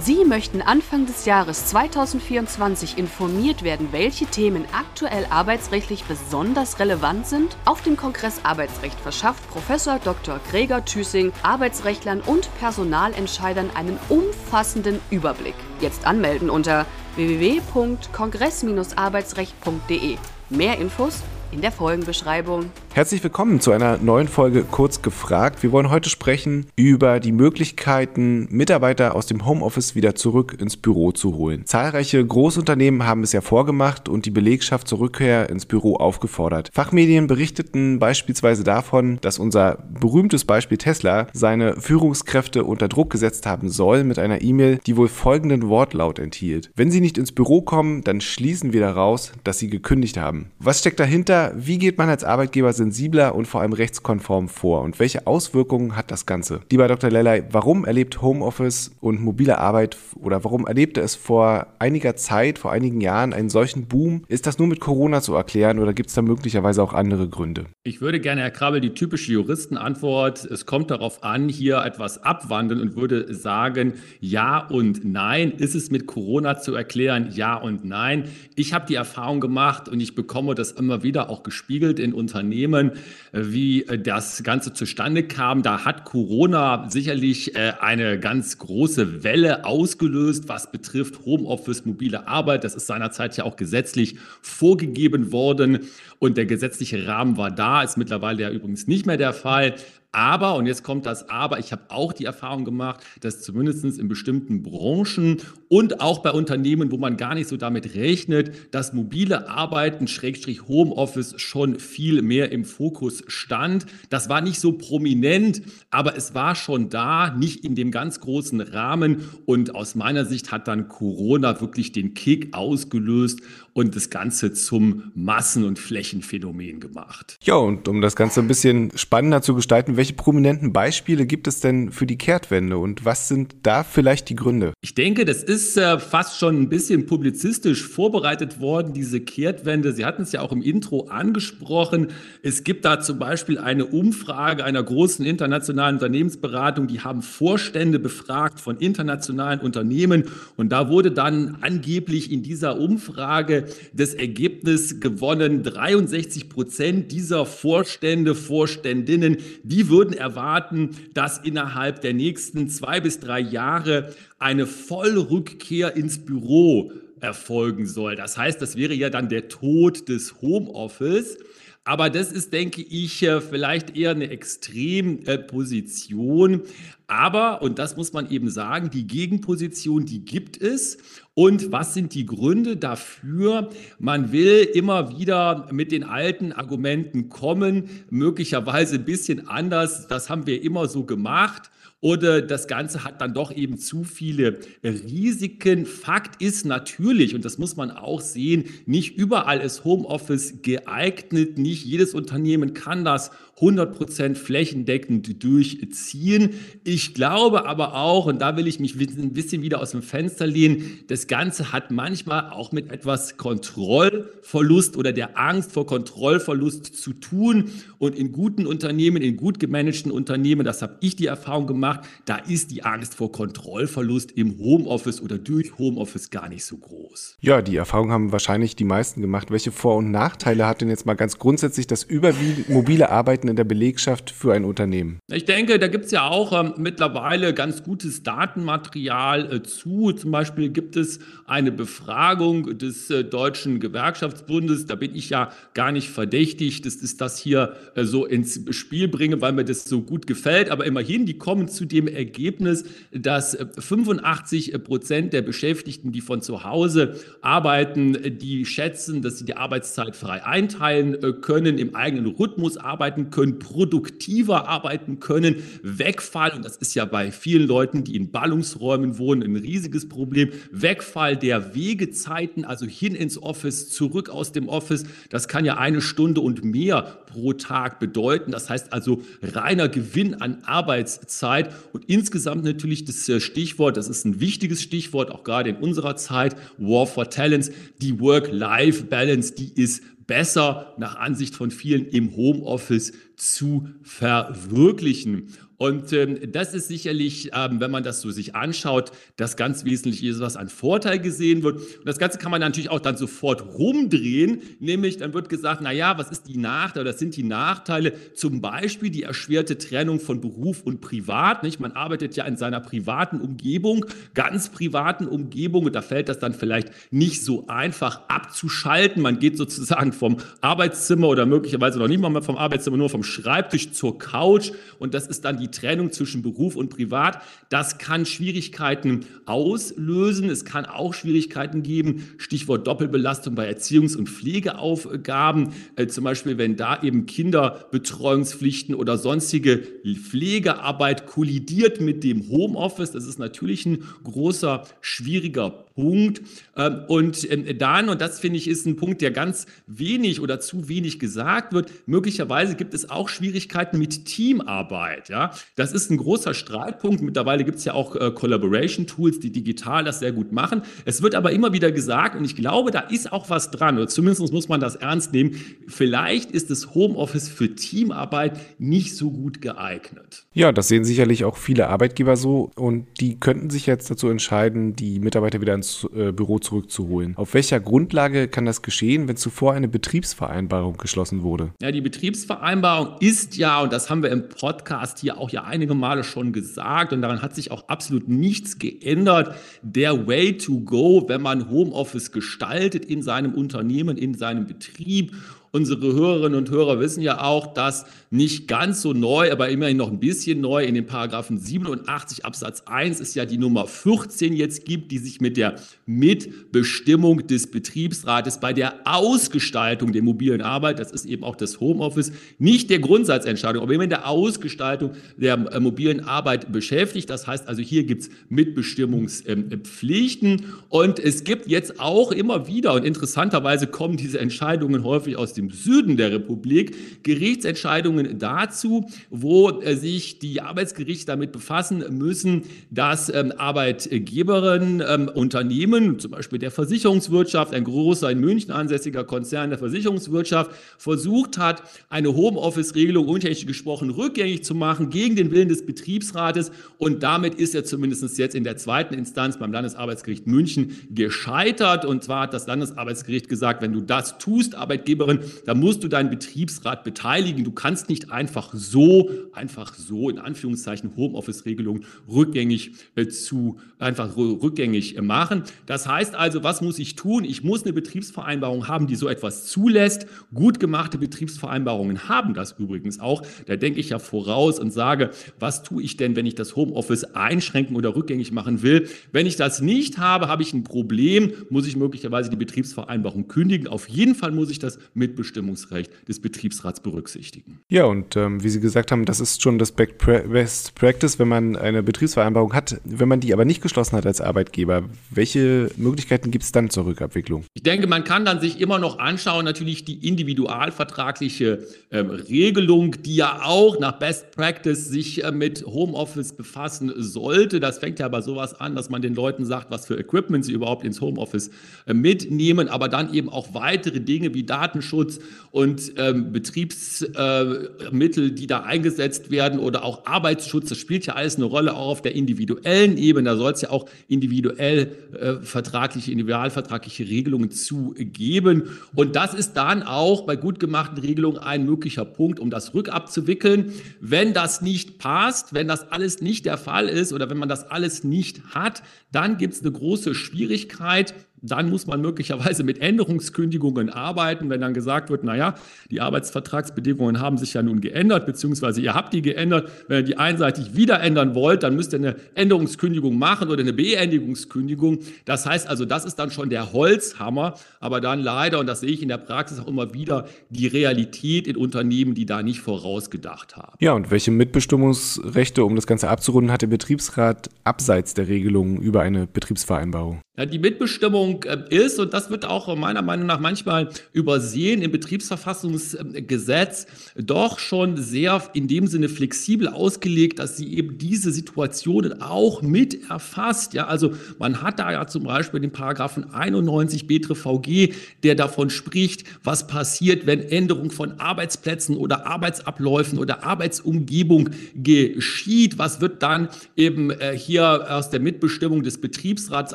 Sie möchten Anfang des Jahres 2024 informiert werden, welche Themen aktuell arbeitsrechtlich besonders relevant sind? Auf dem Kongress Arbeitsrecht verschafft Professor Dr. Gregor Thüssing Arbeitsrechtlern und Personalentscheidern einen umfassenden Überblick. Jetzt anmelden unter www.kongress-arbeitsrecht.de. Mehr Infos in der Folgenbeschreibung. Herzlich willkommen zu einer neuen Folge Kurz gefragt. Wir wollen heute sprechen über die Möglichkeiten, Mitarbeiter aus dem Homeoffice wieder zurück ins Büro zu holen. Zahlreiche Großunternehmen haben es ja vorgemacht und die Belegschaft zur Rückkehr ins Büro aufgefordert. Fachmedien berichteten beispielsweise davon, dass unser berühmtes Beispiel Tesla seine Führungskräfte unter Druck gesetzt haben soll mit einer E-Mail, die wohl folgenden Wortlaut enthielt. Wenn sie nicht ins Büro kommen, dann schließen wir daraus, dass sie gekündigt haben. Was steckt dahinter? wie geht man als Arbeitgeber sensibler und vor allem rechtskonform vor und welche Auswirkungen hat das Ganze? Lieber Dr. Lellay, warum erlebt Homeoffice und mobile Arbeit oder warum erlebte es vor einiger Zeit, vor einigen Jahren einen solchen Boom? Ist das nur mit Corona zu erklären oder gibt es da möglicherweise auch andere Gründe? Ich würde gerne, Herr Krabbel, die typische Juristenantwort, es kommt darauf an, hier etwas abwandeln und würde sagen, ja und nein. Ist es mit Corona zu erklären? Ja und nein. Ich habe die Erfahrung gemacht und ich bekomme das immer wieder auch gespiegelt in Unternehmen, äh, wie äh, das Ganze zustande kam. Da hat Corona sicherlich äh, eine ganz große Welle ausgelöst, was betrifft Homeoffice, mobile Arbeit. Das ist seinerzeit ja auch gesetzlich vorgegeben worden und der gesetzliche Rahmen war da, ist mittlerweile ja übrigens nicht mehr der Fall. Aber, und jetzt kommt das Aber, ich habe auch die Erfahrung gemacht, dass zumindest in bestimmten Branchen und auch bei Unternehmen, wo man gar nicht so damit rechnet, dass mobile Arbeiten, Schrägstrich Homeoffice schon viel mehr im Fokus stand. Das war nicht so prominent, aber es war schon da, nicht in dem ganz großen Rahmen. Und aus meiner Sicht hat dann Corona wirklich den Kick ausgelöst und das Ganze zum Massen- und Flächenphänomen gemacht. Ja, und um das Ganze ein bisschen spannender zu gestalten, welche prominenten Beispiele gibt es denn für die Kehrtwende und was sind da vielleicht die Gründe? Ich denke, das ist äh, fast schon ein bisschen publizistisch vorbereitet worden, diese Kehrtwende. Sie hatten es ja auch im Intro angesprochen. Es gibt da zum Beispiel eine Umfrage einer großen internationalen Unternehmensberatung, die haben Vorstände befragt von internationalen Unternehmen und da wurde dann angeblich in dieser Umfrage das Ergebnis gewonnen, 63 Prozent dieser Vorstände, Vorständinnen, die würden erwarten, dass innerhalb der nächsten zwei bis drei Jahre eine Vollrückkehr ins Büro erfolgen soll. Das heißt, das wäre ja dann der Tod des Homeoffice. Aber das ist, denke ich, äh, vielleicht eher eine Extremposition. Aber, und das muss man eben sagen, die Gegenposition, die gibt es. Und was sind die Gründe dafür? Man will immer wieder mit den alten Argumenten kommen, möglicherweise ein bisschen anders. Das haben wir immer so gemacht oder das Ganze hat dann doch eben zu viele Risiken. Fakt ist natürlich, und das muss man auch sehen, nicht überall ist Homeoffice geeignet, nicht jedes Unternehmen kann das 100% flächendeckend durchziehen. Ich glaube aber auch, und da will ich mich ein bisschen wieder aus dem Fenster lehnen, das Ganze hat manchmal auch mit etwas Kontrollverlust oder der Angst vor Kontrollverlust zu tun. Und in guten Unternehmen, in gut gemanagten Unternehmen, das habe ich die Erfahrung gemacht, da ist die Angst vor Kontrollverlust im Homeoffice oder durch Homeoffice gar nicht so groß. Ja, die Erfahrung haben wahrscheinlich die meisten gemacht. Welche Vor- und Nachteile hat denn jetzt mal ganz grundsätzlich das überwiegend mobile Arbeiten in der Belegschaft für ein Unternehmen? Ich denke, da gibt es ja auch ähm, mittlerweile ganz gutes Datenmaterial äh, zu. Zum Beispiel gibt es eine Befragung des äh, Deutschen Gewerkschaftsbundes. Da bin ich ja gar nicht verdächtig, dass ich das hier äh, so ins Spiel bringe, weil mir das so gut gefällt. Aber immerhin, die kommen zu dem Ergebnis, dass 85 äh, Prozent der Beschäftigten, die von zu Hause arbeiten, die schätzen, dass sie die Arbeitszeit frei einteilen äh, können, im eigenen Rhythmus arbeiten können produktiver arbeiten können, wegfallen. Und Das ist ja bei vielen Leuten, die in Ballungsräumen wohnen, ein riesiges Problem. Wegfall der Wegezeiten, also hin ins Office, zurück aus dem Office, das kann ja eine Stunde und mehr pro Tag bedeuten. Das heißt also reiner Gewinn an Arbeitszeit und insgesamt natürlich das äh, Stichwort, das ist ein wichtiges Stichwort, auch gerade in unserer Zeit, War for Talents, die Work-Life-Balance, die ist besser nach Ansicht von vielen im Homeoffice zu verwirklichen. Und ähm, das ist sicherlich, ähm, wenn man das so sich anschaut, das ganz Wesentliche ist, was an Vorteil gesehen wird. Und das Ganze kann man natürlich auch dann sofort rumdrehen, nämlich dann wird gesagt, na ja, was ist die Nachteile, das sind die Nachteile, zum Beispiel die erschwerte Trennung von Beruf und Privat, nicht? Man arbeitet ja in seiner privaten Umgebung, ganz privaten Umgebung und da fällt das dann vielleicht nicht so einfach abzuschalten. Man geht sozusagen vom Arbeitszimmer oder möglicherweise noch nicht mal vom Arbeitszimmer, nur vom Schreibtisch zur Couch und das ist dann die Trennung zwischen Beruf und Privat. Das kann Schwierigkeiten auslösen. Es kann auch Schwierigkeiten geben. Stichwort Doppelbelastung bei Erziehungs- und Pflegeaufgaben. Äh, zum Beispiel, wenn da eben Kinderbetreuungspflichten oder sonstige Pflegearbeit kollidiert mit dem Homeoffice. Das ist natürlich ein großer, schwieriger Punkt. Ähm, und ähm, dann, und das finde ich ist ein Punkt, der ganz wenig oder zu wenig gesagt wird, möglicherweise gibt es auch Schwierigkeiten mit Teamarbeit. Ja? Das ist ein großer Streitpunkt. Mittlerweile gibt es ja auch äh, Collaboration-Tools, die digital das sehr gut machen. Es wird aber immer wieder gesagt, und ich glaube, da ist auch was dran, oder zumindest muss man das ernst nehmen, vielleicht ist das Homeoffice für Teamarbeit nicht so gut geeignet. Ja, das sehen sicherlich auch viele Arbeitgeber so und die könnten sich jetzt dazu entscheiden, die Mitarbeiter wieder ins äh, Büro zurückzuholen. Auf welcher Grundlage kann das geschehen, wenn zuvor eine Betriebsvereinbarung geschlossen wurde? Ja, die Betriebsvereinbarung ist ja, und das haben wir im Podcast hier auch ja einige Male schon gesagt, und daran hat sich auch absolut nichts geändert, der Way to go, wenn man Homeoffice gestaltet in seinem Unternehmen, in seinem Betrieb Unsere Hörerinnen und Hörer wissen ja auch, dass nicht ganz so neu, aber immerhin noch ein bisschen neu in den Paragraphen 87 Absatz 1 es ja die Nummer 14 jetzt gibt, die sich mit der Mitbestimmung des Betriebsrates bei der Ausgestaltung der mobilen Arbeit, das ist eben auch das Homeoffice, nicht der Grundsatzentscheidung, aber immer in der Ausgestaltung der äh, mobilen Arbeit beschäftigt. Das heißt also, hier gibt es Mitbestimmungspflichten und es gibt jetzt auch immer wieder, und interessanterweise kommen diese Entscheidungen häufig aus dem dem Süden der Republik Gerichtsentscheidungen dazu, wo äh, sich die Arbeitsgerichte damit befassen müssen, dass ähm, Arbeitgeberinnen, ähm, Unternehmen, zum Beispiel der Versicherungswirtschaft, ein großer in München ansässiger Konzern der Versicherungswirtschaft, versucht hat, eine Homeoffice-Regelung untechnisch gesprochen rückgängig zu machen gegen den Willen des Betriebsrates. Und damit ist er zumindest jetzt in der zweiten Instanz beim Landesarbeitsgericht München gescheitert. Und zwar hat das Landesarbeitsgericht gesagt, wenn du das tust, Arbeitgeberin, da musst du deinen Betriebsrat beteiligen. Du kannst nicht einfach so, einfach so in Anführungszeichen Homeoffice-Regelungen rückgängig äh, zu, einfach rückgängig äh, machen. Das heißt also, was muss ich tun? Ich muss eine Betriebsvereinbarung haben, die so etwas zulässt. Gut gemachte Betriebsvereinbarungen haben das übrigens auch. Da denke ich ja voraus und sage, was tue ich denn, wenn ich das Homeoffice einschränken oder rückgängig machen will? Wenn ich das nicht habe, habe ich ein Problem, muss ich möglicherweise die Betriebsvereinbarung kündigen. Auf jeden Fall muss ich das mit Mitbestimmungsrecht des Betriebsrats berücksichtigen. Ja, und ähm, wie Sie gesagt haben, das ist schon das Best Practice, wenn man eine Betriebsvereinbarung hat. Wenn man die aber nicht geschlossen hat als Arbeitgeber, welche Möglichkeiten gibt es dann zur Rückabwicklung? Ich denke, man kann dann sich immer noch anschauen, natürlich die individualvertragliche äh, Regelung, die ja auch nach Best Practice sich äh, mit Homeoffice befassen sollte. Das fängt ja bei sowas an, dass man den Leuten sagt, was für Equipment sie überhaupt ins Homeoffice äh, mitnehmen, aber dann eben auch weitere Dinge wie Datenschutz, Und ähm, Betriebsmittel, äh, die da eingesetzt werden oder auch Arbeitsschutz, das spielt ja alles eine Rolle auch auf der individuellen Ebene. Da soll es ja auch individuell äh, vertragliche, individualvertragliche Regelungen zu geben. Und das ist dann auch bei gut gemachten Regelungen ein möglicher Punkt, um das rückabzuwickeln. Wenn das nicht passt, wenn das alles nicht der Fall ist oder wenn man das alles nicht hat, dann gibt es eine große Schwierigkeit, dann muss man möglicherweise mit Änderungskündigungen arbeiten, wenn dann gesagt wird, naja, die Arbeitsvertragsbedingungen haben sich ja nun geändert, beziehungsweise ihr habt die geändert. Wenn ihr die einseitig wieder ändern wollt, dann müsst ihr eine Änderungskündigung machen oder eine Beendigungskündigung. Das heißt also, das ist dann schon der Holzhammer, aber dann leider, und das sehe ich in der Praxis auch immer wieder, die Realität in Unternehmen, die da nicht vorausgedacht haben. Ja, und welche Mitbestimmungsrechte, um das Ganze abzurunden, hat der Betriebsrat abseits der Regelungen über eine Betriebsvereinbarung? Die Mitbestimmung äh, ist, und das wird auch meiner Meinung nach manchmal übersehen im Betriebsverfassungsgesetz, doch schon sehr in dem Sinne flexibel ausgelegt, dass sie eben diese Situationen auch mit erfasst. Ja, also man hat da ja zum Beispiel den Paragraphen 91 BTRVG, der davon spricht, was passiert, wenn Änderung von Arbeitsplätzen oder Arbeitsabläufen oder Arbeitsumgebung geschieht. Was wird dann eben äh, hier aus der Mitbestimmung des Betriebsrats,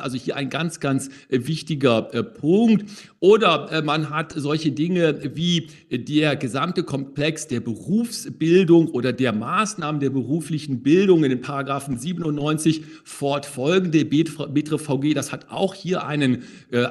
also hier ein ein ganz, ganz äh, wichtiger äh, Punkt. Oder äh, man hat solche Dinge wie der gesamte Komplex der Berufsbildung oder der Maßnahmen der beruflichen Bildung in den Paragraphen 97 fortfolgende BTRVG. Das hat auch hier einen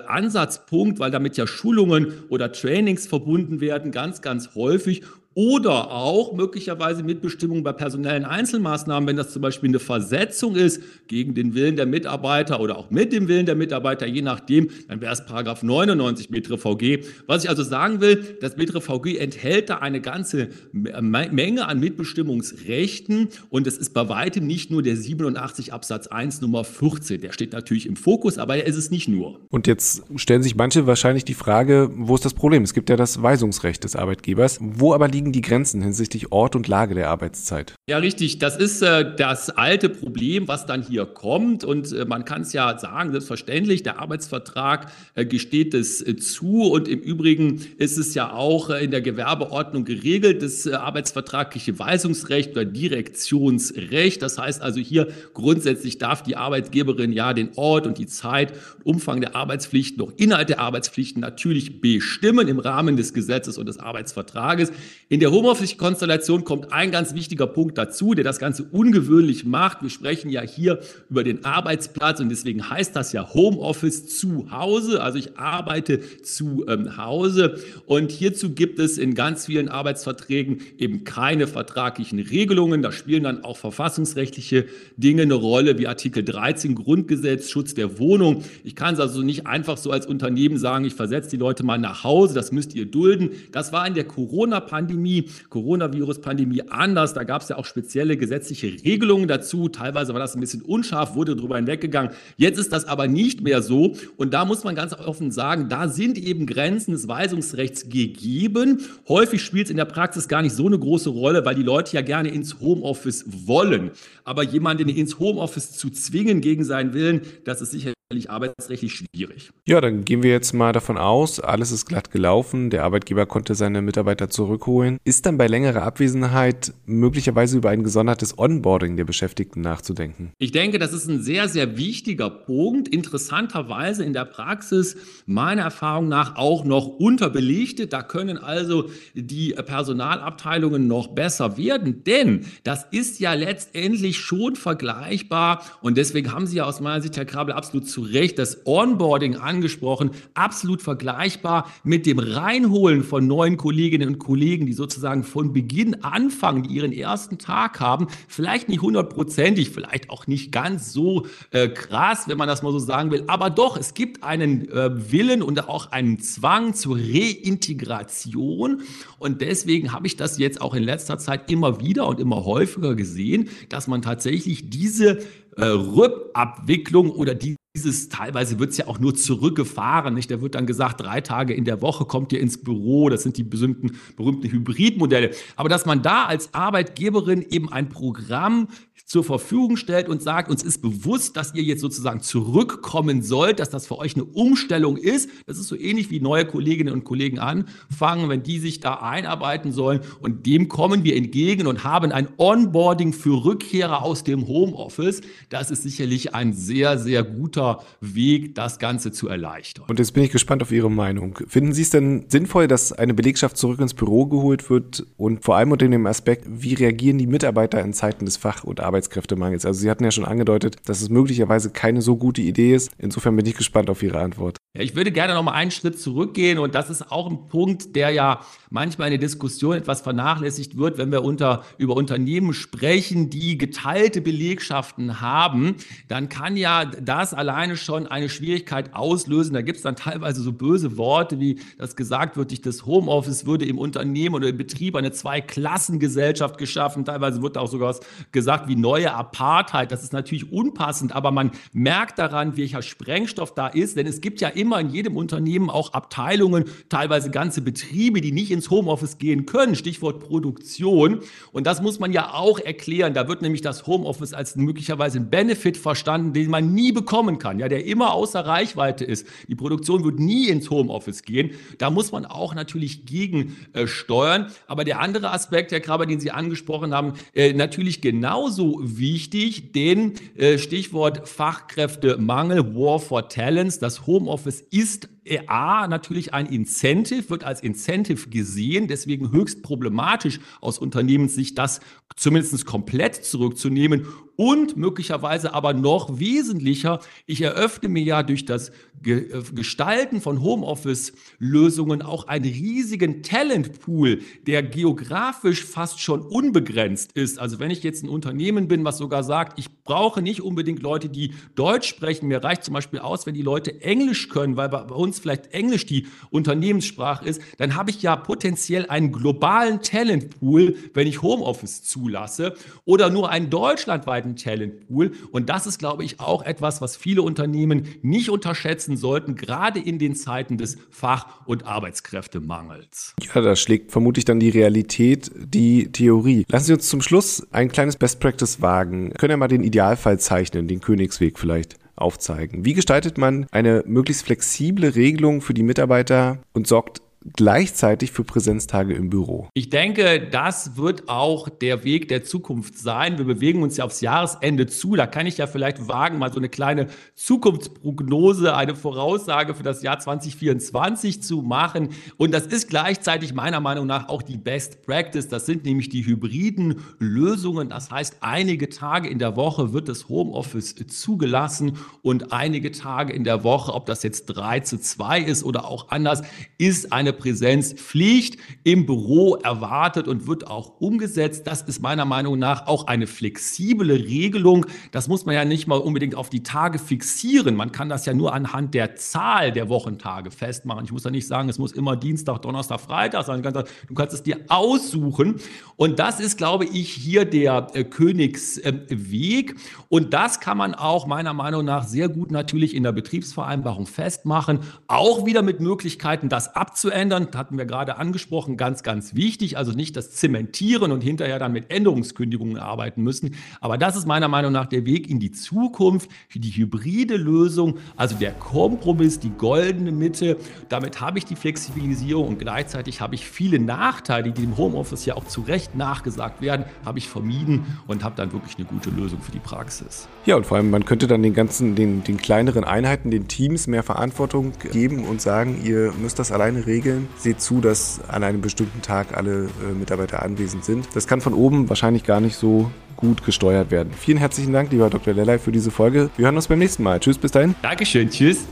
Ansatzpunkt, weil damit ja Schulungen oder Trainings verbunden werden, ganz, ganz häufig oder auch möglicherweise Mitbestimmung bei personellen Einzelmaßnahmen, wenn das zum Beispiel eine Versetzung ist gegen den Willen der Mitarbeiter oder auch mit dem Willen der Mitarbeiter, je nachdem, dann wäre es Paragraph 99 BTRVG. Was ich also sagen will, das BTRVG enthält da eine ganze Menge an Mitbestimmungsrechten und es ist bei weitem nicht nur der 87 Absatz 1 Nummer 14. Der steht natürlich im Fokus, aber er ist es nicht nur. Und jetzt stellen sich manche wahrscheinlich die Frage, wo ist das Problem? Es gibt ja das Weisungsrecht des Arbeitgebers. Wo aber liegen liegen die Grenzen hinsichtlich Ort und Lage der Arbeitszeit? Ja, richtig. Das ist äh, das alte Problem, was dann hier kommt. Und äh, man kann es ja sagen, selbstverständlich, der Arbeitsvertrag äh, gesteht es äh, zu. Und im Übrigen ist es ja auch äh, in der Gewerbeordnung geregelt, das äh, arbeitsvertragliche Weisungsrecht oder Direktionsrecht. Das heißt also hier grundsätzlich darf die Arbeitgeberin ja den Ort und die Zeit, Umfang der Arbeitspflichten, auch Inhalt der Arbeitspflichten natürlich bestimmen im Rahmen des Gesetzes und des Arbeitsvertrages. In in der Homeoffice-Konstellation kommt ein ganz wichtiger Punkt dazu, der das Ganze ungewöhnlich macht. Wir sprechen ja hier über den Arbeitsplatz und deswegen heißt das ja Homeoffice zu Hause. Also ich arbeite zu ähm, Hause und hierzu gibt es in ganz vielen Arbeitsverträgen eben keine vertraglichen Regelungen. Da spielen dann auch verfassungsrechtliche Dinge eine Rolle, wie Artikel 13 Grundgesetz, Schutz der Wohnung. Ich kann es also nicht einfach so als Unternehmen sagen, ich versetze die Leute mal nach Hause, das müsst ihr dulden. Das war in der Corona-Pandemie Pandemie, Coronavirus-Pandemie anders. Da gab es ja auch spezielle gesetzliche Regelungen dazu. Teilweise war das ein bisschen unscharf, wurde darüber hinweggegangen. Jetzt ist das aber nicht mehr so. Und da muss man ganz offen sagen, da sind eben Grenzen des Weisungsrechts gegeben. Häufig spielt es in der Praxis gar nicht so eine große Rolle, weil die Leute ja gerne ins Homeoffice wollen. Aber jemanden ins Homeoffice zu zwingen gegen seinen Willen, das ist sicher arbeitsrechtlich schwierig. Ja, dann gehen wir jetzt mal davon aus, alles ist glatt gelaufen, der Arbeitgeber konnte seine Mitarbeiter zurückholen. Ist dann bei längerer Abwesenheit möglicherweise über ein gesondertes Onboarding der Beschäftigten nachzudenken? Ich denke, das ist ein sehr, sehr wichtiger Punkt. Interessanterweise in der Praxis meiner Erfahrung nach auch noch unterbelichtet. Da können also die Personalabteilungen noch besser werden, denn das ist ja letztendlich schon vergleichbar und deswegen haben Sie ja aus meiner Sicht, Herr Krabel, absolut zu Recht das Onboarding angesprochen, absolut vergleichbar mit dem Reinholen von neuen Kolleginnen und Kollegen, die sozusagen von Beginn anfangen, die ihren ersten Tag haben. Vielleicht nicht hundertprozentig, vielleicht auch nicht ganz so äh, krass, wenn man das mal so sagen will, aber doch, es gibt einen äh, Willen und auch einen Zwang zur Reintegration und deswegen habe ich das jetzt auch in letzter Zeit immer wieder und immer häufiger gesehen, dass man tatsächlich diese äh, Rückabwicklung oder die dieses, teilweise wird es ja auch nur zurückgefahren, nicht? Da wird dann gesagt, drei Tage in der Woche kommt ihr ins Büro, das sind die berühmten, berühmten Hybridmodelle. Aber dass man da als Arbeitgeberin eben ein Programm zur Verfügung stellt und sagt, uns ist bewusst, dass ihr jetzt sozusagen zurückkommen sollt, dass das für euch eine Umstellung ist. Das ist so ähnlich wie neue Kolleginnen und Kollegen anfangen, wenn die sich da einarbeiten sollen. Und dem kommen wir entgegen und haben ein Onboarding für Rückkehrer aus dem Homeoffice. Das ist sicherlich ein sehr, sehr guter Weg, das Ganze zu erleichtern. Und jetzt bin ich gespannt auf Ihre Meinung. Finden Sie es denn sinnvoll, dass eine Belegschaft zurück ins Büro geholt wird und vor allem unter dem Aspekt, wie reagieren die Mitarbeiter in Zeiten des Fach- und Arbeits Arbeitskräftemangels. Also Sie hatten ja schon angedeutet, dass es möglicherweise keine so gute Idee ist. Insofern bin ich gespannt auf Ihre Antwort. Ja, ich würde gerne noch mal einen Schritt zurückgehen und das ist auch ein Punkt, der ja manchmal in der Diskussion etwas vernachlässigt wird, wenn wir unter, über Unternehmen sprechen, die geteilte Belegschaften haben, dann kann ja das alleine schon eine Schwierigkeit auslösen. Da gibt es dann teilweise so böse Worte, wie das gesagt wird, durch das Homeoffice würde im Unternehmen oder im Betrieb eine Zweiklassengesellschaft geschaffen. Teilweise wird auch sogar gesagt wie neue Apartheid. Das ist natürlich unpassend, aber man merkt daran, welcher Sprengstoff da ist, denn es gibt ja immer immer in jedem Unternehmen auch Abteilungen, teilweise ganze Betriebe, die nicht ins Homeoffice gehen können. Stichwort Produktion. Und das muss man ja auch erklären. Da wird nämlich das Homeoffice als möglicherweise ein Benefit verstanden, den man nie bekommen kann, ja, der immer außer Reichweite ist. Die Produktion wird nie ins Homeoffice gehen. Da muss man auch natürlich gegen äh. Aber der andere Aspekt, Herr Kraber, den Sie angesprochen haben, äh, natürlich genauso wichtig, den äh, Stichwort Fachkräftemangel, War for Talents. Das Homeoffice es ist A, natürlich ein Incentive, wird als Incentive gesehen, deswegen höchst problematisch aus Unternehmenssicht, das zumindest komplett zurückzunehmen und möglicherweise aber noch wesentlicher, ich eröffne mir ja durch das äh, Gestalten von Homeoffice-Lösungen auch einen riesigen Talentpool, der geografisch fast schon unbegrenzt ist. Also wenn ich jetzt ein Unternehmen bin, was sogar sagt, ich brauche nicht unbedingt Leute, die Deutsch sprechen, mir reicht zum Beispiel aus, wenn die Leute Englisch können, weil bei uns vielleicht Englisch die Unternehmenssprache ist, dann habe ich ja potenziell einen globalen Talentpool, wenn ich Homeoffice zulasse oder nur einen deutschlandweiten Talentpool. Und das ist, glaube ich, auch etwas, was viele Unternehmen nicht unterschätzen sollten, gerade in den Zeiten des Fach- und Arbeitskräftemangels. Ja, da schlägt vermutlich dann die Realität die Theorie. Lassen Sie uns zum Schluss ein kleines Best Practice wagen. Können ja mal den Idealfall zeichnen, den Königsweg vielleicht aufzeigen. Wie gestaltet man eine möglichst flexible Regelung für die Mitarbeiter und sorgt gleichzeitig für Präsenztage im Büro. Ich denke, das wird auch der Weg der Zukunft sein. Wir bewegen uns ja aufs Jahresende zu. Da kann ich ja vielleicht wagen, mal so eine kleine Zukunftsprognose, eine Voraussage für das Jahr 2024 zu machen. Und das ist gleichzeitig meiner Meinung nach auch die Best Practice. Das sind nämlich die hybriden Lösungen. Das heißt, einige Tage in der Woche wird das Homeoffice zugelassen und einige Tage in der Woche, ob das jetzt 3 zu 2 ist oder auch anders, ist eine Präsenzpflicht im Büro erwartet und wird auch umgesetzt. Das ist meiner Meinung nach auch eine flexible Regelung. Das muss man ja nicht mal unbedingt auf die Tage fixieren. Man kann das ja nur anhand der Zahl der Wochentage festmachen. Ich muss ja nicht sagen, es muss immer Dienstag, Donnerstag, Freitag sein. Du kannst es dir aussuchen. Und das ist, glaube ich, hier der äh, Königsweg. Und das kann man auch meiner Meinung nach sehr gut natürlich in der Betriebsvereinbarung festmachen. Auch wieder mit Möglichkeiten, das abzuändern ändern, hatten wir gerade angesprochen, ganz, ganz wichtig. Also nicht das Zementieren und hinterher dann mit Änderungskündigungen arbeiten müssen. Aber das ist meiner Meinung nach der Weg in die Zukunft, für die hybride Lösung, also der Kompromiss, die goldene Mitte. Damit habe ich die Flexibilisierung und gleichzeitig habe ich viele Nachteile, die dem Homeoffice ja auch zu Recht nachgesagt werden, habe ich vermieden und habe dann wirklich eine gute Lösung für die Praxis. Ja, und vor allem, man könnte dann den ganzen, den, den kleineren Einheiten, den Teams mehr Verantwortung geben und sagen, ihr müsst das alleine regeln Regeln. Seht zu, dass an einem bestimmten Tag alle äh, Mitarbeiter anwesend sind. Das kann von oben wahrscheinlich gar nicht so gut gesteuert werden. Vielen herzlichen Dank, lieber Dr. Lellay, für diese Folge. Wir hören uns beim nächsten Mal. Tschüss, bis dahin. Dankeschön, tschüss.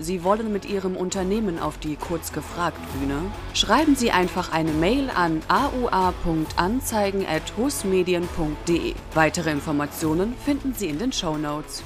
Sie wollen mit Ihrem Unternehmen auf die Kurz gefragt Bühne? Schreiben Sie einfach eine Mail an aua.anzeigen.husmedien.de. Weitere Informationen finden Sie in den Show Notes.